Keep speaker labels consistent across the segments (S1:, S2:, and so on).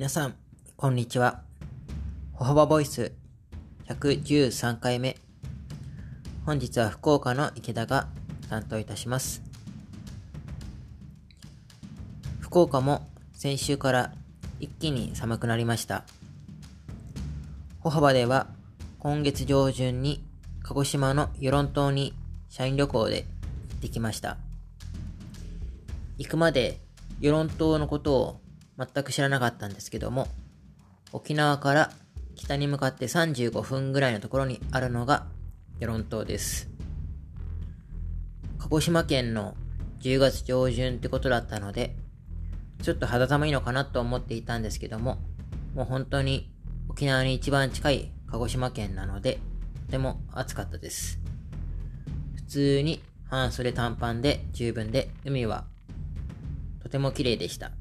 S1: 皆さん、こんにちは。歩幅ボイス113回目。本日は福岡の池田が担当いたします。福岡も先週から一気に寒くなりました。歩幅では今月上旬に鹿児島の与論島に社員旅行で行ってきました。行くまで与論島のことを全く知らなかったんですけども、沖縄から北に向かって35分ぐらいのところにあるのが与論島です。鹿児島県の10月上旬ってことだったので、ちょっと肌寒いのかなと思っていたんですけども、もう本当に沖縄に一番近い鹿児島県なので、とても暑かったです。普通に半袖短パンで十分で、海はとても綺麗でした。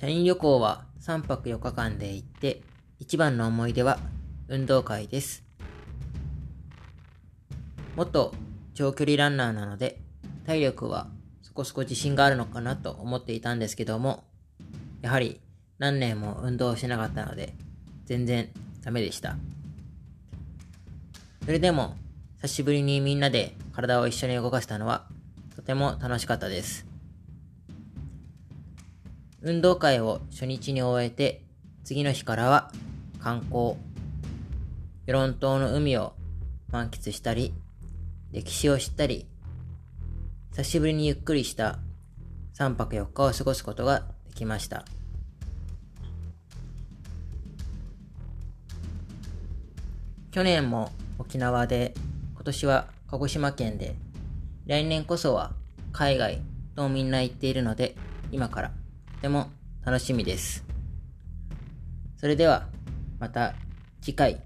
S1: 社員旅行は3泊4日間で行って、一番の思い出は運動会です。元長距離ランナーなので、体力はそこそこ自信があるのかなと思っていたんですけども、やはり何年も運動しなかったので、全然ダメでした。それでも、久しぶりにみんなで体を一緒に動かしたのは、とても楽しかったです。運動会を初日に終えて、次の日からは観光、与論島の海を満喫したり、歴史を知ったり、久しぶりにゆっくりした3泊4日を過ごすことができました。去年も沖縄で、今年は鹿児島県で、来年こそは海外とみんな言っているので、今からても楽しみです。それでは、また次回